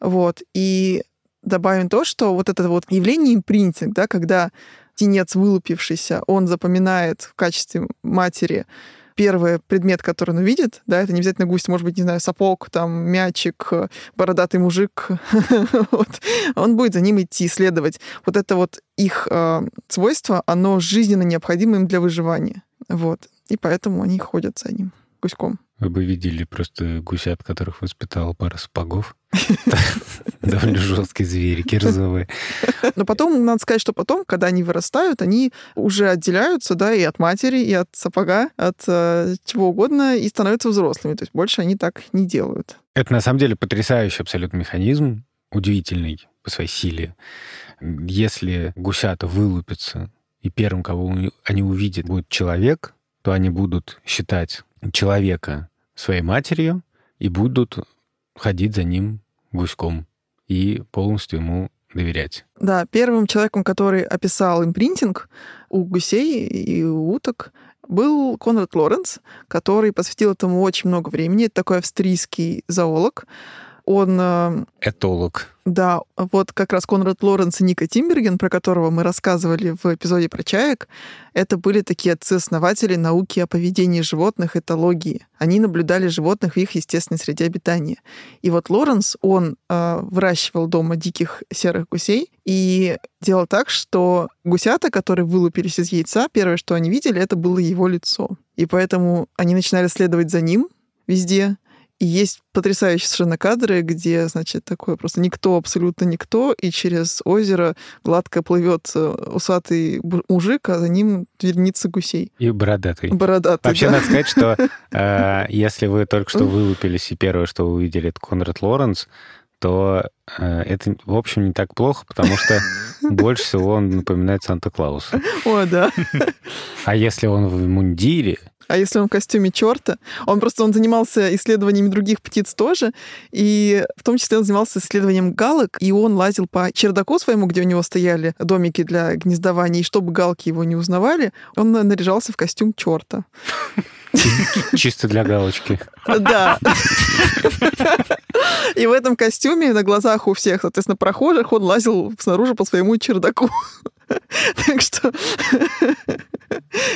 Speaker 2: Вот. И добавим то, что вот это вот явление импринтинг, да, когда птенец вылупившийся, он запоминает в качестве матери первый предмет, который он увидит, да, это не обязательно гусь, может быть, не знаю, сапог, там, мячик, бородатый мужик, (laughs) вот, он будет за ним идти, исследовать. Вот это вот их э, свойство, оно жизненно необходимо им для выживания. Вот. И поэтому они ходят за ним гуськом.
Speaker 1: Вы бы видели просто гусят, которых воспитал пара сапогов. (laughs) Довольно жесткие звери, кирзовые.
Speaker 2: Но потом, надо сказать, что потом, когда они вырастают, они уже отделяются, да, и от матери, и от сапога, от э, чего угодно, и становятся взрослыми. То есть больше они так не делают.
Speaker 1: Это на самом деле потрясающий абсолютно механизм, удивительный по своей силе. Если гусята вылупятся, и первым, кого они увидят, будет человек, то они будут считать человека своей матерью и будут ходить за ним гуськом и полностью ему доверять.
Speaker 2: Да, первым человеком, который описал импринтинг у гусей и у уток, был Конрад Лоренс, который посвятил этому очень много времени. Это такой австрийский зоолог. Он... Э,
Speaker 1: Этолог.
Speaker 2: Да, вот как раз Конрад Лоренс и Ника Тимберген, про которого мы рассказывали в эпизоде про чаек, это были такие отцы-основатели науки о поведении животных, этологии. Они наблюдали животных в их естественной среде обитания. И вот Лоренс, он э, выращивал дома диких серых гусей и делал так, что гусята, которые вылупились из яйца, первое, что они видели, это было его лицо. И поэтому они начинали следовать за ним везде, есть потрясающие совершенно кадры, где, значит, такое просто никто, абсолютно никто, и через озеро гладко плывет э, усатый мужик, а за ним верница гусей.
Speaker 1: И бородатый.
Speaker 2: Бородатый,
Speaker 1: Вообще,
Speaker 2: да.
Speaker 1: надо сказать, что (laughs) э, если вы только что вылупились, и первое, что вы увидели, это Конрад Лоренс, то э, это, в общем, не так плохо, потому что (laughs) больше всего он напоминает Санта-Клауса.
Speaker 2: О, да.
Speaker 1: А если он в мундире,
Speaker 2: а если он в костюме черта? Он просто он занимался исследованиями других птиц тоже, и в том числе он занимался исследованием галок, и он лазил по чердаку своему, где у него стояли домики для гнездования, и чтобы галки его не узнавали, он наряжался в костюм черта.
Speaker 1: Чисто для галочки.
Speaker 2: Да. И в этом костюме на глазах у всех, соответственно, прохожих он лазил снаружи по своему чердаку. Так что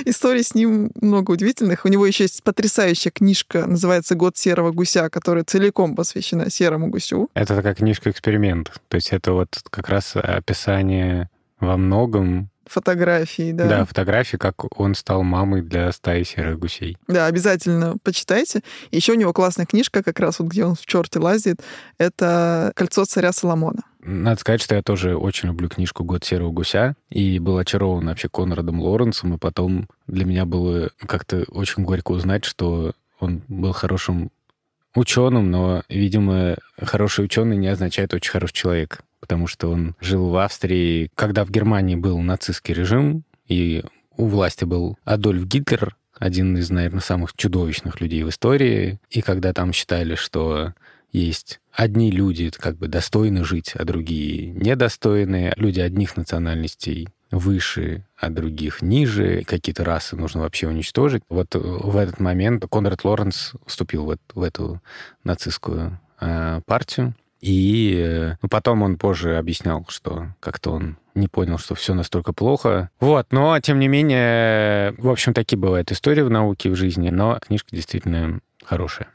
Speaker 2: историй с ним много удивительных. У него еще есть потрясающая книжка, называется «Год серого гуся», которая целиком посвящена серому гусю.
Speaker 1: Это такая книжка-эксперимент. То есть это вот как раз описание во многом
Speaker 2: фотографии, да.
Speaker 1: Да, фотографии, как он стал мамой для стаи серых гусей.
Speaker 2: Да, обязательно почитайте. Еще у него классная книжка, как раз вот где он в черте лазит, это «Кольцо царя Соломона».
Speaker 1: Надо сказать, что я тоже очень люблю книжку «Год серого гуся» и был очарован вообще Конрадом Лоренсом, и потом для меня было как-то очень горько узнать, что он был хорошим ученым, но, видимо, хороший ученый не означает очень хороший человек потому что он жил в Австрии, когда в Германии был нацистский режим, и у власти был Адольф Гитлер, один из, наверное, самых чудовищных людей в истории. И когда там считали, что есть одни люди как бы достойны жить, а другие недостойны, люди одних национальностей выше, а других ниже, какие-то расы нужно вообще уничтожить. Вот в этот момент Конрад Лоренс вступил в, в эту нацистскую э, партию. И э, ну, потом он позже объяснял, что как-то он не понял, что все настолько плохо. Вот, но тем не менее, в общем, такие бывают истории в науке, в жизни, но книжка действительно хорошая.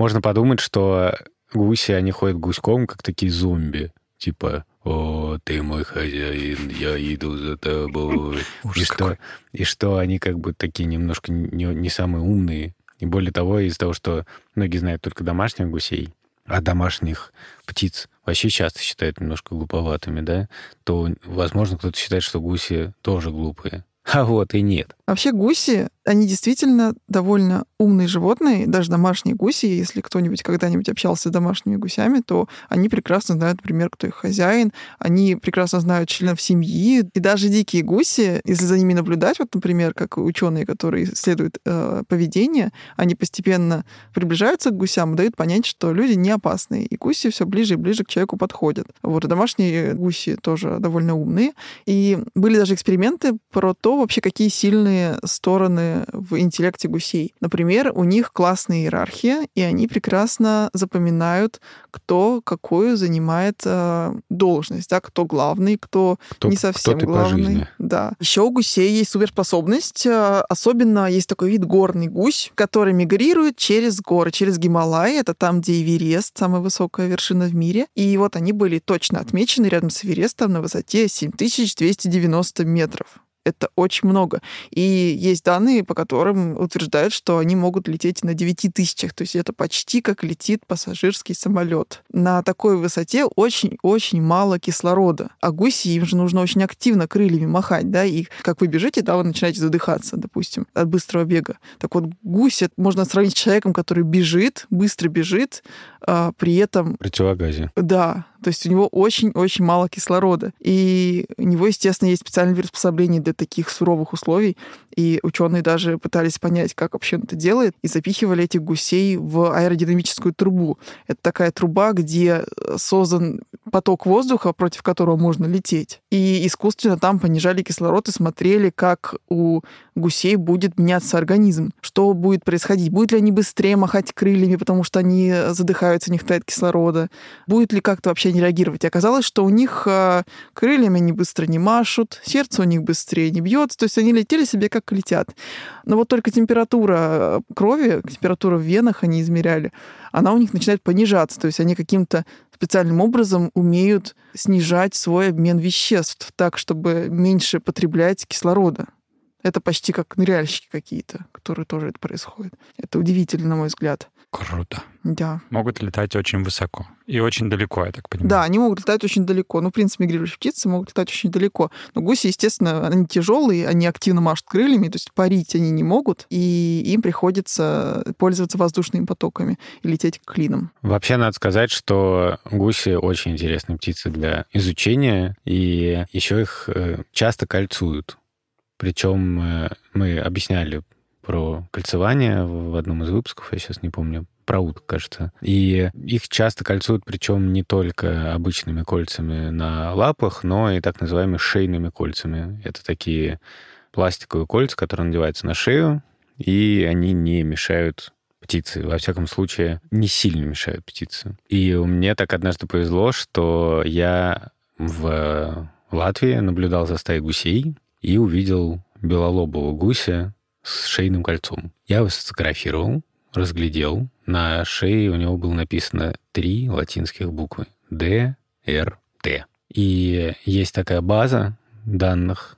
Speaker 1: можно подумать, что гуси, они ходят гуськом, как такие зомби. Типа, о, ты мой хозяин, я иду за тобой. (laughs) и, что, и что они как бы такие немножко не, не самые умные. И более того, из-за того, что многие знают только домашних гусей, а домашних птиц вообще часто считают немножко глуповатыми, да, то, возможно, кто-то считает, что гуси тоже глупые. А вот и нет.
Speaker 2: Вообще гуси, они действительно довольно умные животные, даже домашние гуси. Если кто-нибудь когда-нибудь общался с домашними гусями, то они прекрасно знают, например, кто их хозяин, они прекрасно знают членов семьи. И даже дикие гуси, если за ними наблюдать, вот, например, как ученые, которые исследуют э, поведение, они постепенно приближаются к гусям и дают понять, что люди не опасные. И гуси все ближе и ближе к человеку подходят. Вот, и домашние гуси тоже довольно умные. И были даже эксперименты про то, вообще какие сильные стороны в интеллекте гусей. Например, у них классная иерархия, и они прекрасно запоминают, кто какую занимает э, должность, да, кто главный, кто, кто не совсем кто главный. Да. Еще у гусей есть суперспособность, э, особенно есть такой вид горный гусь, который мигрирует через горы, через Гималай, это там, где Эверест, самая высокая вершина в мире. И вот они были точно отмечены рядом с Эверестом на высоте 7290 метров. Это очень много. И есть данные, по которым утверждают, что они могут лететь на 9 тысячах. То есть это почти как летит пассажирский самолет. На такой высоте очень-очень мало кислорода. А гуси, им же нужно очень активно крыльями махать, да, и как вы бежите, да, вы начинаете задыхаться, допустим, от быстрого бега. Так вот, гусь это можно сравнить с человеком, который бежит, быстро бежит, а, при этом...
Speaker 1: Противогазе.
Speaker 2: Да, то есть у него очень-очень мало кислорода. И у него, естественно, есть специальные приспособления для таких суровых условий. И ученые даже пытались понять, как вообще он это делает, и запихивали этих гусей в аэродинамическую трубу. Это такая труба, где создан поток воздуха, против которого можно лететь. И искусственно там понижали кислород и смотрели, как у гусей будет меняться организм. Что будет происходить? Будут ли они быстрее махать крыльями, потому что они задыхаются, не хватает кислорода? Будет ли как-то вообще не реагировать? И оказалось, что у них а, крыльями они быстро не машут, сердце у них быстрее не бьется, то есть они летели себе как летят. Но вот только температура э, крови, температура в венах они измеряли, она у них начинает понижаться, то есть они каким-то специальным образом умеют снижать свой обмен веществ так, чтобы меньше потреблять кислорода. Это почти как ныряльщики какие-то, которые тоже это происходит. Это удивительно, на мой взгляд.
Speaker 3: Круто.
Speaker 2: Да.
Speaker 3: Могут летать очень высоко и очень далеко, я так понимаю.
Speaker 2: Да, они могут летать очень далеко. Ну, в принципе, мигрирующие птицы могут летать очень далеко. Но гуси, естественно, они тяжелые, они активно машут крыльями, то есть парить они не могут, и им приходится пользоваться воздушными потоками и лететь клином.
Speaker 1: Вообще, надо сказать, что гуси очень интересные птицы для изучения, и еще их э, часто кольцуют. Причем э, мы объясняли про кольцевание в одном из выпусков, я сейчас не помню, про уток, кажется. И их часто кольцуют, причем не только обычными кольцами на лапах, но и так называемыми шейными кольцами. Это такие пластиковые кольца, которые надеваются на шею, и они не мешают птицы. Во всяком случае, не сильно мешают птице. И мне так однажды повезло, что я в Латвии наблюдал за стаей гусей, и увидел белолобого гуся с шейным кольцом. Я его сфотографировал, разглядел. На шее у него было написано три латинских буквы. Д, Р, Т. И есть такая база данных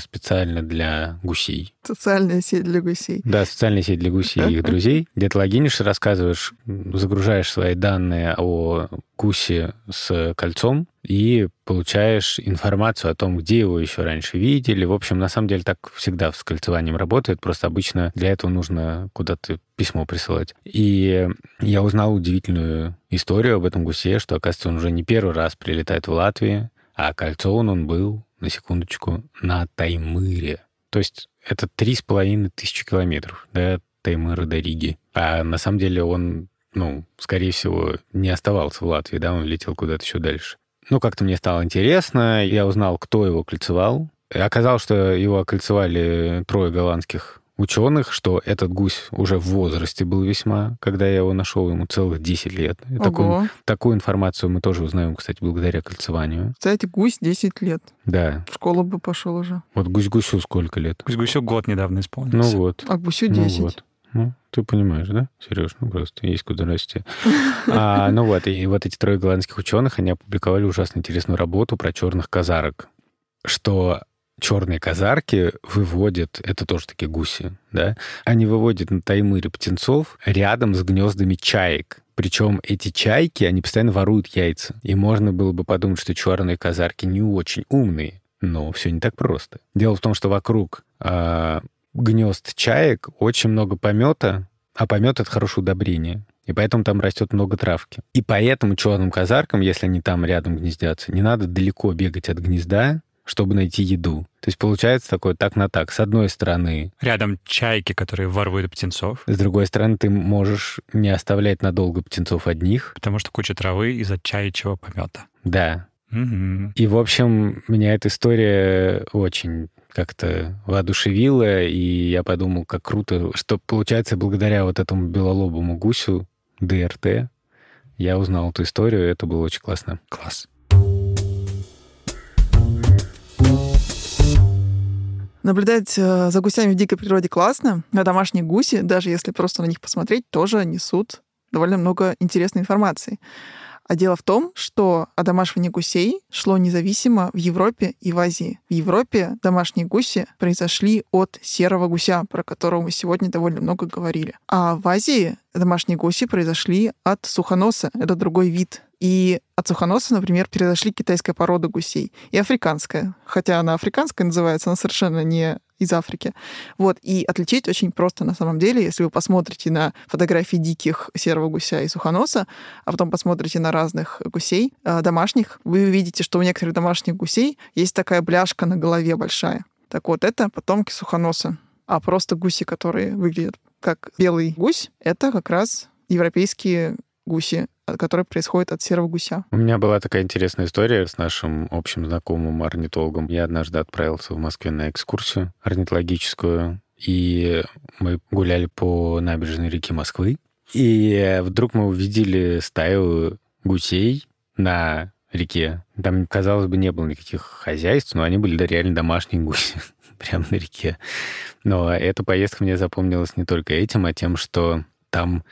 Speaker 1: специально для гусей.
Speaker 2: Социальная сеть для гусей.
Speaker 1: Да, социальная сеть для гусей и их (laughs) друзей, где ты логинишь, рассказываешь, загружаешь свои данные о гусе с кольцом и получаешь информацию о том, где его еще раньше видели. В общем, на самом деле так всегда с кольцеванием работает, просто обычно для этого нужно куда-то письмо присылать. И я узнал удивительную историю об этом гусе, что, оказывается, он уже не первый раз прилетает в Латвию, а кольцован он был, на секундочку, на Таймыре. То есть это три с половиной тысячи километров, да, Таймыра до Риги. А на самом деле он, ну, скорее всего, не оставался в Латвии, да, он летел куда-то еще дальше. Ну, как-то мне стало интересно, я узнал, кто его кольцевал. Оказалось, что его окольцевали трое голландских ученых, что этот гусь уже в возрасте был весьма, когда я его нашел, ему целых 10 лет. И такую, такую информацию мы тоже узнаем, кстати, благодаря кольцеванию.
Speaker 2: Кстати, гусь 10 лет.
Speaker 1: Да.
Speaker 2: В школу бы пошел уже.
Speaker 1: Вот гусь-гусю сколько лет?
Speaker 3: Гусь-гусю год недавно исполнился.
Speaker 1: Ну вот.
Speaker 2: А гусю 10.
Speaker 1: Ну вот. Ну, ты понимаешь, да, Сереж? Ну, просто есть куда расти. А, ну вот, и вот эти трое голландских ученых, они опубликовали ужасно интересную работу про черных казарок, что черные казарки выводят, это тоже такие гуси, да, они выводят на Таймыре птенцов рядом с гнездами чаек. Причем эти чайки, они постоянно воруют яйца. И можно было бы подумать, что черные казарки не очень умные, но все не так просто. Дело в том, что вокруг э, гнезд чаек очень много помета, а помет это хорошее удобрение. И поэтому там растет много травки. И поэтому черным казаркам, если они там рядом гнездятся, не надо далеко бегать от гнезда, чтобы найти еду. То есть получается такое так на так. С одной стороны...
Speaker 3: Рядом чайки, которые воруют птенцов.
Speaker 1: С другой стороны, ты можешь не оставлять надолго птенцов одних.
Speaker 3: Потому что куча травы из-за чаячьего помета.
Speaker 1: Да.
Speaker 3: Угу.
Speaker 1: И, в общем, меня эта история очень как-то воодушевила, и я подумал, как круто, что, получается, благодаря вот этому белолобому гусю ДРТ я узнал эту историю, и это было очень классно.
Speaker 3: Класс.
Speaker 2: Наблюдать э, за гусями в дикой природе классно, а домашние гуси, даже если просто на них посмотреть, тоже несут довольно много интересной информации. А дело в том, что одомашивание гусей шло независимо в Европе и в Азии. В Европе домашние гуси произошли от серого гуся, про которого мы сегодня довольно много говорили. А в Азии домашние гуси произошли от сухоноса. Это другой вид и от сухоноса, например, произошли китайская порода гусей и африканская. Хотя она африканская называется, она совершенно не из Африки. Вот. И отличить очень просто на самом деле, если вы посмотрите на фотографии диких серого гуся и сухоноса, а потом посмотрите на разных гусей э, домашних, вы увидите, что у некоторых домашних гусей есть такая бляшка на голове большая. Так вот, это потомки сухоноса. А просто гуси, которые выглядят как белый гусь, это как раз европейские гуси, которые происходят от серого гуся.
Speaker 1: У меня была такая интересная история с нашим общим знакомым орнитологом. Я однажды отправился в Москве на экскурсию орнитологическую, и мы гуляли по набережной реки Москвы, и вдруг мы увидели стаю гусей на реке. Там, казалось бы, не было никаких хозяйств, но они были да, реально домашние гуси (laughs) прямо на реке. Но эта поездка мне запомнилась не только этим, а тем, что там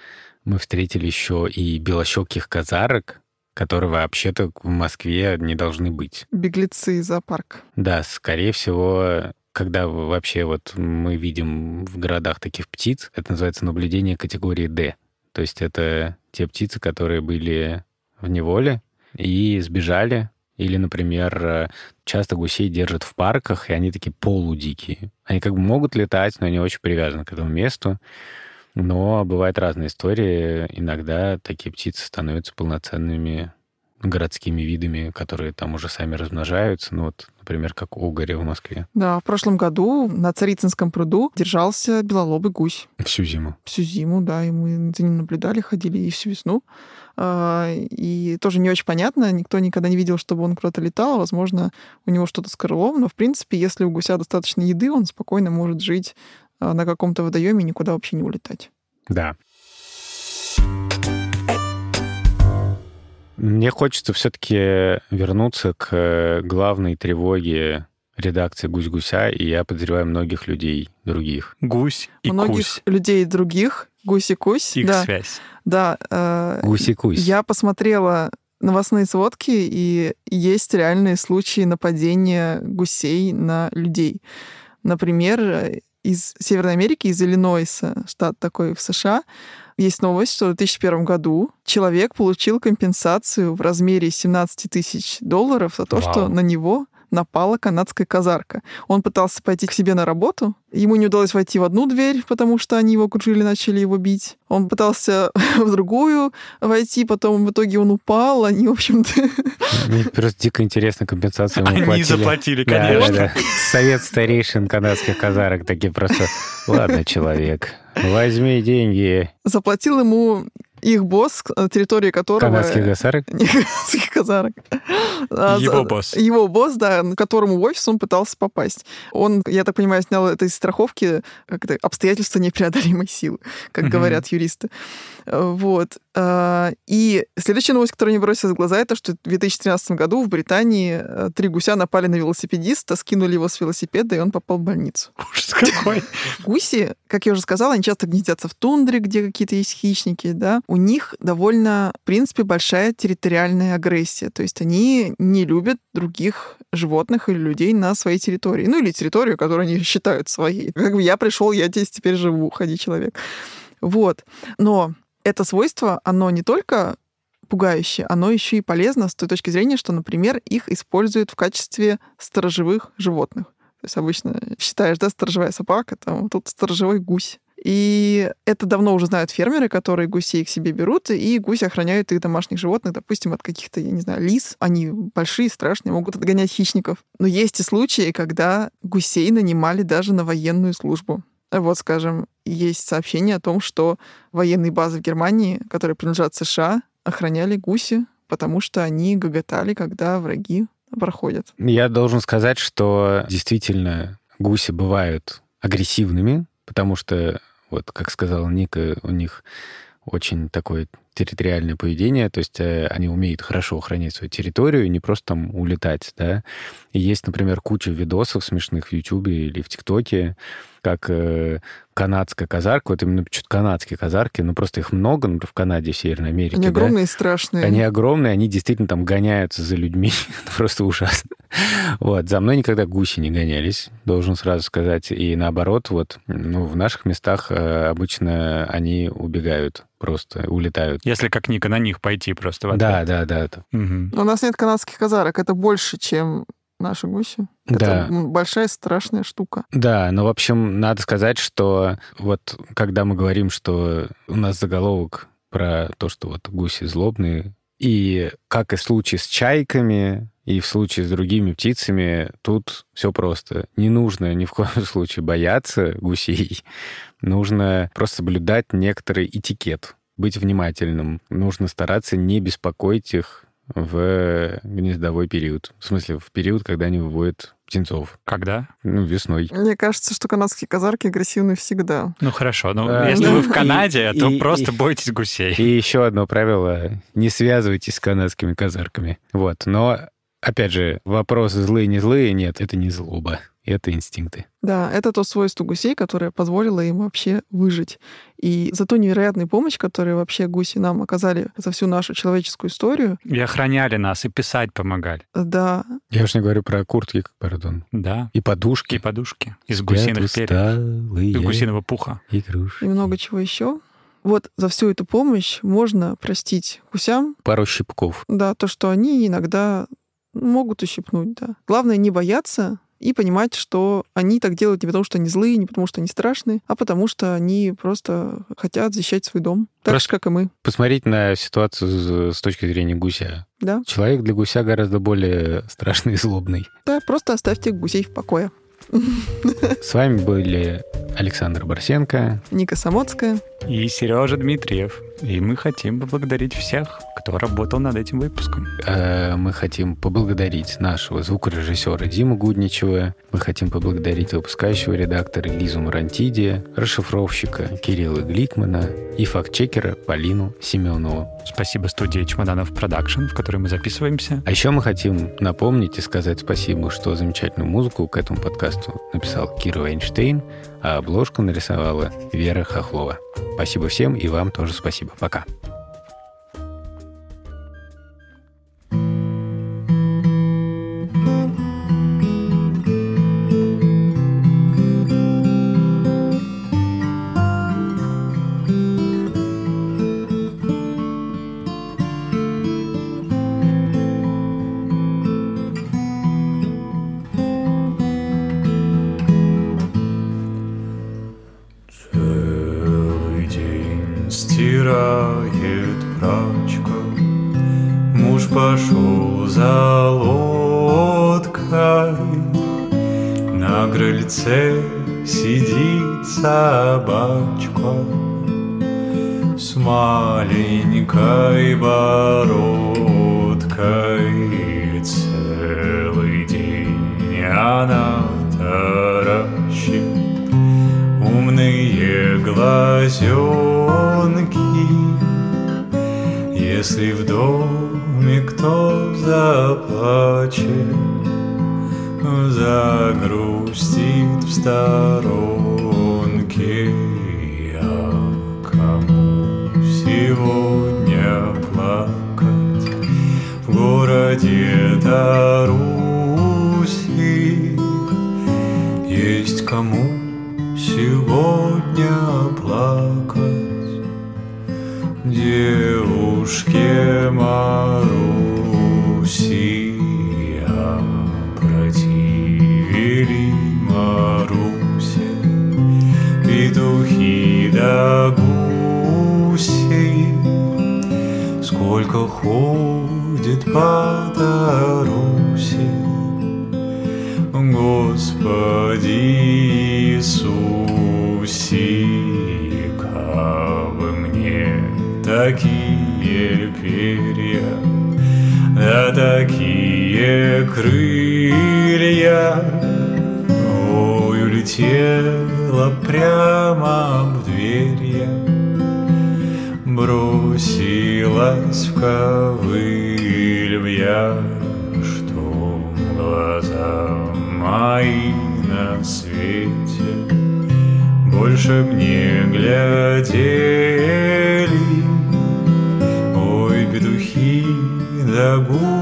Speaker 1: мы встретили еще и белощеких казарок, которые вообще-то в Москве не должны быть.
Speaker 2: Беглецы из зоопарка.
Speaker 1: Да, скорее всего, когда вообще вот мы видим в городах таких птиц, это называется наблюдение категории D. То есть это те птицы, которые были в неволе и сбежали. Или, например, часто гусей держат в парках, и они такие полудикие. Они как бы могут летать, но они очень привязаны к этому месту. Но бывают разные истории. Иногда такие птицы становятся полноценными городскими видами, которые там уже сами размножаются. Ну вот, например, как угоря в Москве.
Speaker 2: Да, в прошлом году на Царицынском пруду держался белолобый гусь.
Speaker 1: Всю зиму.
Speaker 2: Всю зиму, да, и мы за ним наблюдали, ходили и всю весну. А, и тоже не очень понятно, никто никогда не видел, чтобы он куда-то летал. Возможно, у него что-то с крылом, но, в принципе, если у гуся достаточно еды, он спокойно может жить а, на каком-то водоеме никуда вообще не улетать.
Speaker 1: Да. Мне хочется все-таки вернуться к главной тревоге редакции «Гусь-гуся», и я подозреваю многих людей других.
Speaker 3: Гусь и
Speaker 2: Многих
Speaker 3: кусь.
Speaker 2: людей других, гусь и кусь.
Speaker 3: Их
Speaker 2: да,
Speaker 3: связь.
Speaker 2: да. э,
Speaker 1: Гусь и кусь.
Speaker 2: Я посмотрела новостные сводки, и есть реальные случаи нападения гусей на людей. Например, из Северной Америки, из Иллинойса, штат такой в США, есть новость, что в 2001 году человек получил компенсацию в размере 17 тысяч долларов за то,
Speaker 3: Вау.
Speaker 2: что на него напала канадская казарка. Он пытался пойти к себе на работу. Ему не удалось войти в одну дверь, потому что они его окружили, начали его бить. Он пытался (laughs) в другую войти, потом в итоге он упал. Они, в общем-то... (laughs)
Speaker 1: Мне просто дико интересно, компенсацию ему
Speaker 3: Они
Speaker 1: платили.
Speaker 3: заплатили,
Speaker 1: Да,
Speaker 3: конечно.
Speaker 1: да, да. Совет старейшин канадских казарок такие просто... Ладно, человек, возьми деньги.
Speaker 2: Заплатил ему их босс, э, территория которого...
Speaker 1: Канадских (laughs) гасарок?
Speaker 2: Не канадских казарок. А,
Speaker 3: Его босс.
Speaker 2: Его босс, да, к которому в офис он пытался попасть. Он, я так понимаю, снял это из страховки как это, обстоятельства непреодолимой силы, как говорят юристы. Э, Вот. А, И следующая новость, которая мне бросилась в глаза, это что в 2013 году в Британии э, три гуся напали на велосипедиста, скинули его с велосипеда, и он попал в больницу. (laughs)
Speaker 3: Ужас какой.
Speaker 2: Гуси, как я уже сказала, они часто гнездятся в тундре, где какие-то есть хищники, да. У них довольно, в принципе, большая территориальная агрессия. То есть они не любят других животных или людей на своей территории. Ну, или территорию, которую они считают своей. Как бы я пришел, я здесь теперь живу, ходи, человек. Вот. Но это свойство, оно не только пугающее, оно еще и полезно с той точки зрения, что, например, их используют в качестве сторожевых животных. То есть обычно считаешь, да, сторожевая собака, там вот тут сторожевой гусь. И это давно уже знают фермеры, которые гусей к себе берут, и гуси охраняют их домашних животных, допустим, от каких-то, я не знаю, лис. Они большие, страшные, могут отгонять хищников. Но есть и случаи, когда гусей нанимали даже на военную службу. Вот, скажем, есть сообщение о том, что военные базы в Германии, которые принадлежат США, охраняли гуси, потому что они гоготали, когда враги проходят.
Speaker 1: Я должен сказать, что действительно гуси бывают агрессивными, потому что, вот как сказала Ника, у них очень такое территориальное поведение, то есть э, они умеют хорошо охранять свою территорию не просто там улетать, да. И есть, например, куча видосов смешных в Ютубе или в ТикТоке, как э, канадская казарка, вот именно что-то канадские казарки, ну просто их много, например, в Канаде, в Северной Америке.
Speaker 2: Они
Speaker 1: да.
Speaker 2: огромные и страшные.
Speaker 1: Они огромные, они действительно там гоняются за людьми. (laughs) Это Просто ужасно. (laughs) Вот. За мной никогда гуси не гонялись, должен сразу сказать. И наоборот, вот, ну, в наших местах э, обычно они убегают просто, улетают.
Speaker 3: Если как Ника на них пойти просто в ответ.
Speaker 1: Да, да, да. да.
Speaker 3: Мгм.
Speaker 2: У нас нет канадских казарок, это больше, чем наши гуси. Это
Speaker 1: Да.
Speaker 2: м, большая страшная штука.
Speaker 1: Да, но, в общем, надо сказать, что вот когда мы говорим, что у нас заголовок про то, что вот гуси злобные, и как и в случае с чайками, и в случае с другими птицами, тут все просто. Не нужно ни в коем (laughs) случае бояться гусей. Нужно просто соблюдать некоторый этикет, быть внимательным. Нужно стараться не беспокоить их в гнездовой период. В смысле, в период, когда они выводят птенцов.
Speaker 3: Когда?
Speaker 1: Ну, весной.
Speaker 2: Мне кажется, что канадские казарки агрессивны всегда.
Speaker 3: Ну хорошо, ну
Speaker 1: А,
Speaker 3: если
Speaker 2: ну,
Speaker 3: вы в Канаде,
Speaker 1: и-
Speaker 3: то
Speaker 1: и-
Speaker 3: просто
Speaker 1: и-
Speaker 3: бойтесь гусей.
Speaker 1: И еще одно правило — не связывайтесь с канадскими казарками. Вот. Но, опять же, вопросы злые, не злые, нет, это не злоба. Это инстинкты.
Speaker 2: Да, это то свойство гусей, которое позволило им вообще выжить. И за ту невероятную помощь, которую вообще гуси нам оказали за всю нашу человеческую историю,
Speaker 3: И охраняли нас, и писать помогали.
Speaker 2: да,
Speaker 1: Я уж не говорю про куртки, пардон.
Speaker 3: Да.
Speaker 1: И подушки.
Speaker 3: И подушки из гусиных перьев. Из гусиного пуха.
Speaker 1: игрушки.
Speaker 2: и много чего еще. Вот за всю эту помощь можно простить гусям,
Speaker 1: Пару щипков.
Speaker 2: да, то, что они иногда могут ущипнуть, да. Главное не бояться и понимать, что они так делают не потому, что они злые, не потому, что они страшные, а потому, что они просто хотят защищать свой дом. Так
Speaker 1: Просто-
Speaker 2: же, как и мы,
Speaker 1: Посмотреть на ситуацию с, с точки зрения гуся.
Speaker 2: да.
Speaker 1: Человек для гуся гораздо более страшный и злобный.
Speaker 2: Да, просто оставьте гусей в покое.
Speaker 1: С вами были Александр Барсенко.
Speaker 2: Ника Самоцкая.
Speaker 3: И Сережа Дмитриев. И мы хотим поблагодарить всех, кто работал над этим выпуском.
Speaker 1: Э, Мы хотим поблагодарить нашего звукорежиссера Диму Гудничева. Мы хотим поблагодарить выпускающего редактора Лизу Марантиди, расшифровщика Кирилла Гликмана и фактчекера Полину Семенову.
Speaker 3: Спасибо студии Чемоданов Продакшн, в которой мы записываемся.
Speaker 1: А еще мы хотим напомнить и сказать спасибо, что замечательную музыку к этому подкасту написал Кира Эйнштейн, а обложку нарисовала Вера Хохлова. Спасибо всем и вам тоже спасибо. Пока.
Speaker 3: Стирает прачка, Муж пошел за лодкой, На крыльце сидит собачка, с маленькой бородкой. Целый день она Если в доме кто заплачет, загрустит в сторонке, а кому сегодня плакать в городе Таруси? Ходит по Таруси. Господи Иисусе, кабы мне такие перья, да такие крылья, ой, улетела прямо в дверь я, бросилась в ковыль я, что глаза мои на свете больше мне глядели. Ой, петухи да гуси